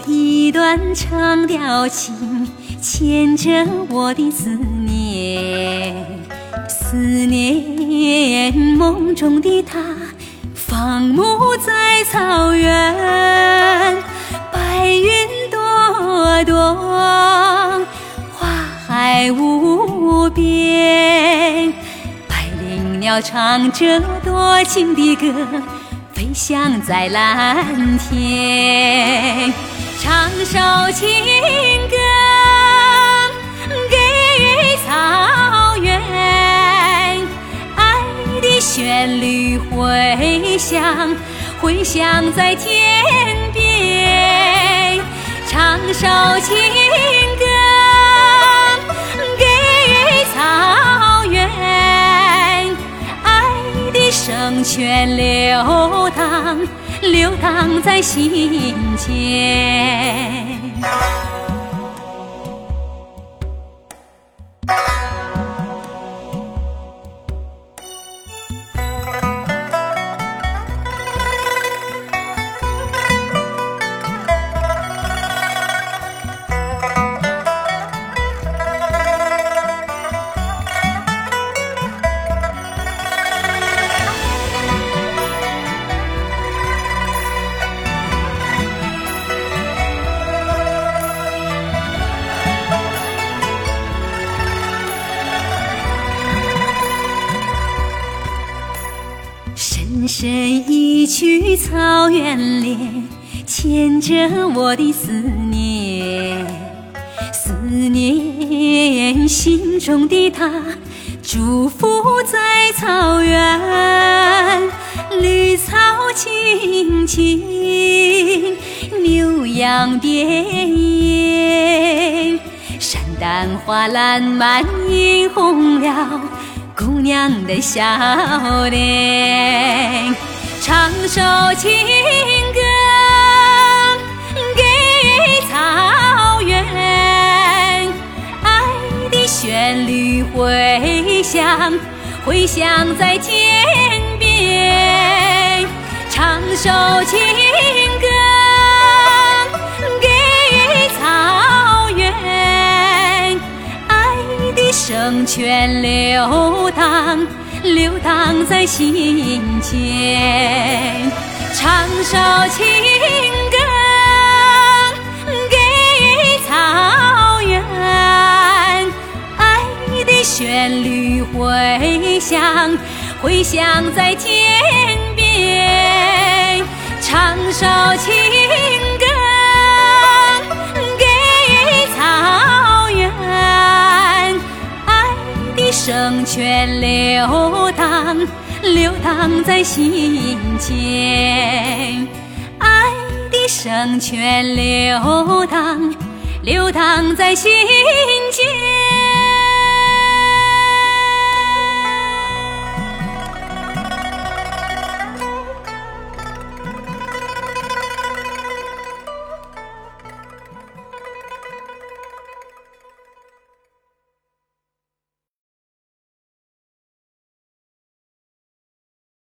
一段长调情，牵着我的思念。思念梦中的他，放牧在草原，白云朵朵，花海无边。百灵鸟唱着多情的歌。飞翔在蓝天，唱首情歌给草原，爱的旋律回响，回响在天边，唱首情歌给草原，爱的圣泉流淌。流淌在心间。深深一曲草原恋，牵着我的思念，思念心中的他，祝福在草原，绿草青青，牛羊遍野，山丹花烂漫映红了。姑娘的笑脸，唱首情歌给草原，爱的旋律回响，回响在天边，唱首情圣泉流淌。流淌在心间，唱首情歌给草原，爱的旋律回响，回响在天边，唱首情泉流淌。流淌在心间，爱的圣泉流淌，流淌在心间。